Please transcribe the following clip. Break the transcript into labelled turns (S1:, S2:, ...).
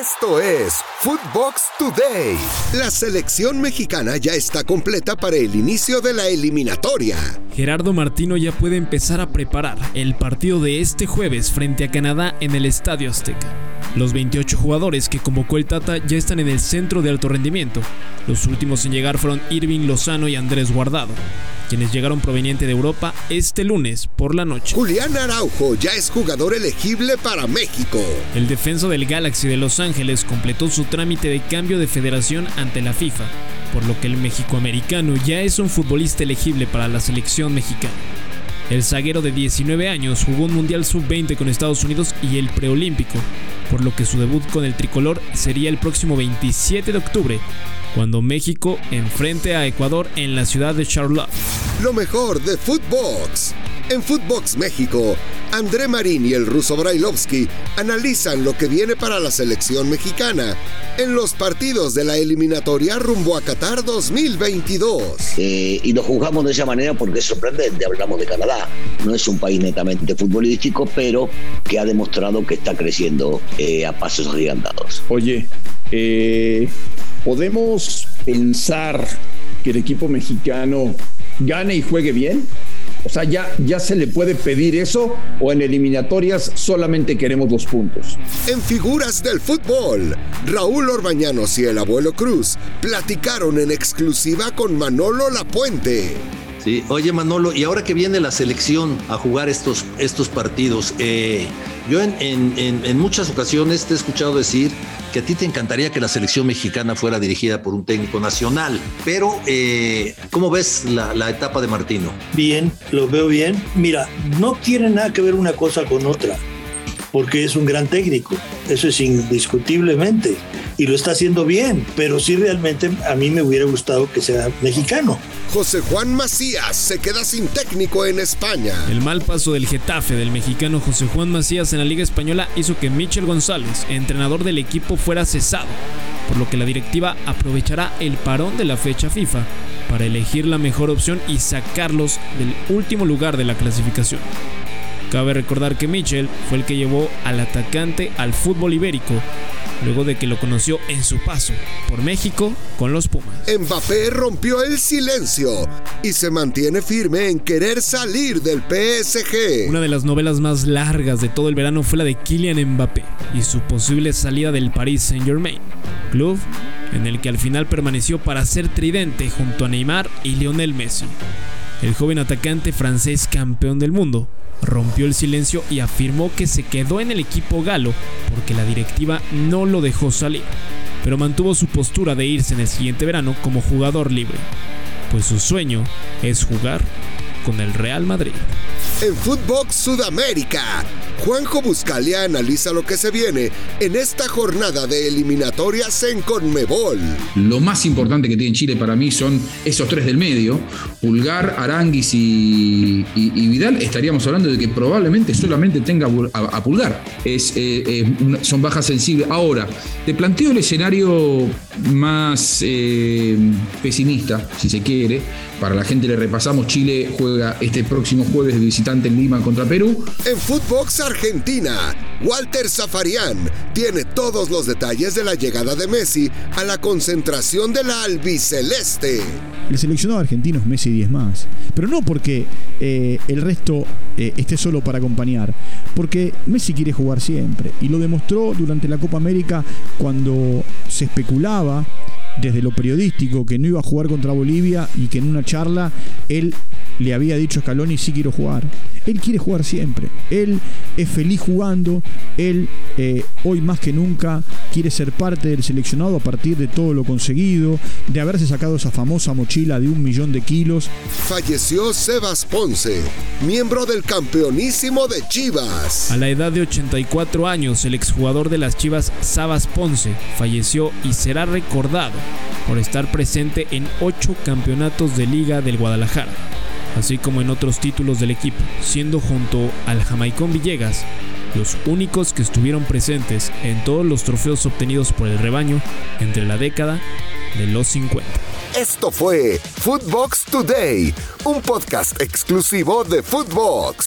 S1: Esto es Footbox Today. La selección mexicana ya está completa para el inicio de la eliminatoria.
S2: Gerardo Martino ya puede empezar a preparar el partido de este jueves frente a Canadá en el Estadio Azteca. Los 28 jugadores que convocó el Tata ya están en el centro de alto rendimiento. Los últimos en llegar fueron Irving Lozano y Andrés Guardado quienes llegaron proveniente de Europa este lunes por la noche.
S1: Julián Araujo ya es jugador elegible para México.
S2: El defensa del Galaxy de Los Ángeles completó su trámite de cambio de federación ante la FIFA, por lo que el mexicoamericano ya es un futbolista elegible para la selección mexicana. El zaguero de 19 años jugó un Mundial Sub-20 con Estados Unidos y el preolímpico, por lo que su debut con el tricolor sería el próximo 27 de octubre cuando México enfrente a Ecuador en la ciudad de Charlotte.
S1: Lo mejor de Footbox. En Footbox México, André Marín y el ruso Brailovsky analizan lo que viene para la selección mexicana en los partidos de la eliminatoria rumbo a Qatar 2022.
S3: Eh, y lo juzgamos de esa manera porque es sorprendente. Hablamos de Canadá. No es un país netamente futbolístico, pero que ha demostrado que está creciendo eh, a pasos agigantados.
S4: Oye, eh, ¿podemos pensar que el equipo mexicano gane y juegue bien? O sea, ya, ya se le puede pedir eso o en eliminatorias solamente queremos los puntos.
S1: En figuras del fútbol, Raúl Orbañanos y el abuelo Cruz platicaron en exclusiva con Manolo Lapuente.
S5: Sí, oye Manolo, y ahora que viene la selección a jugar estos, estos partidos, eh, yo en, en, muchas ocasiones te he escuchado decir que a ti te encantaría que la selección mexicana fuera dirigida por un técnico nacional, pero eh, ¿cómo ves la, la etapa de Martino?
S6: Bien, lo veo bien. Mira, no tiene nada que ver una cosa con otra, porque es un gran técnico, eso es indiscutiblemente y lo está haciendo bien, pero sí realmente a mí me hubiera gustado que sea mexicano.
S1: José Juan Macías se queda sin técnico en España.
S2: El mal paso del Getafe del mexicano José Juan Macías en la Liga Española hizo que Michel González, entrenador del equipo, fuera cesado, por lo que la directiva aprovechará el parón de la fecha FIFA para elegir la mejor opción y sacarlos del último lugar de la clasificación. Cabe recordar que Michel fue el que llevó al atacante al fútbol ibérico luego de que lo conoció en su paso por México con los Pumas.
S1: Mbappé rompió el silencio y se mantiene firme en querer salir del PSG.
S2: Una de las novelas más largas de todo el verano fue la de Kylian Mbappé y su posible salida del Paris Saint-Germain, club en el que al final permaneció para ser tridente junto a Neymar y Lionel Messi. El joven atacante francés campeón del mundo rompió el silencio y afirmó que se quedó en el equipo galo porque la directiva no lo dejó salir, pero mantuvo su postura de irse en el siguiente verano como jugador libre, pues su sueño es jugar con el Real Madrid.
S1: En Footbox Sudamérica, Juanjo Buscalia analiza lo que se viene en esta jornada de eliminatorias en Conmebol.
S7: Lo más importante que tiene Chile para mí son esos tres del medio, Pulgar, Aranguis y, Vidal. Estaríamos hablando de que probablemente solamente tenga a, Pulgar. Es, eh, son bajas sensibles. Ahora, te planteo el escenario más eh, pesimista, si se quiere. Para la gente le repasamos, Chile juega este próximo jueves de visitante en Lima contra Perú.
S1: En Footbox Argentina, Walter Zafarian tiene todos los detalles de la llegada de Messi a la concentración de la albiceleste.
S8: El seleccionado argentino es Messi 10 más, pero no porque eh, el resto eh, esté solo para acompañar, porque Messi quiere jugar siempre y lo demostró durante la Copa América cuando se especulaba desde lo periodístico que no iba a jugar contra Bolivia y que en una charla él le había dicho a Scaloni sí quiero jugar. Él quiere jugar siempre. Él es feliz jugando. Él eh, hoy más que nunca quiere ser parte del seleccionado a partir de todo lo conseguido, de haberse sacado esa famosa mochila de un millón de kilos.
S1: Falleció Sebas Ponce, miembro del campeonísimo de Chivas.
S2: A la edad de 84 años, el exjugador de las Chivas, Sabas Ponce, falleció y será recordado por estar presente en ocho campeonatos de liga del Guadalajara, así como en otros títulos del equipo, siendo junto al Jamaicón Villegas los únicos que estuvieron presentes en todos los trofeos obtenidos por el rebaño entre la década de los 50.
S1: Esto fue Footbox Today, un podcast exclusivo de Footbox.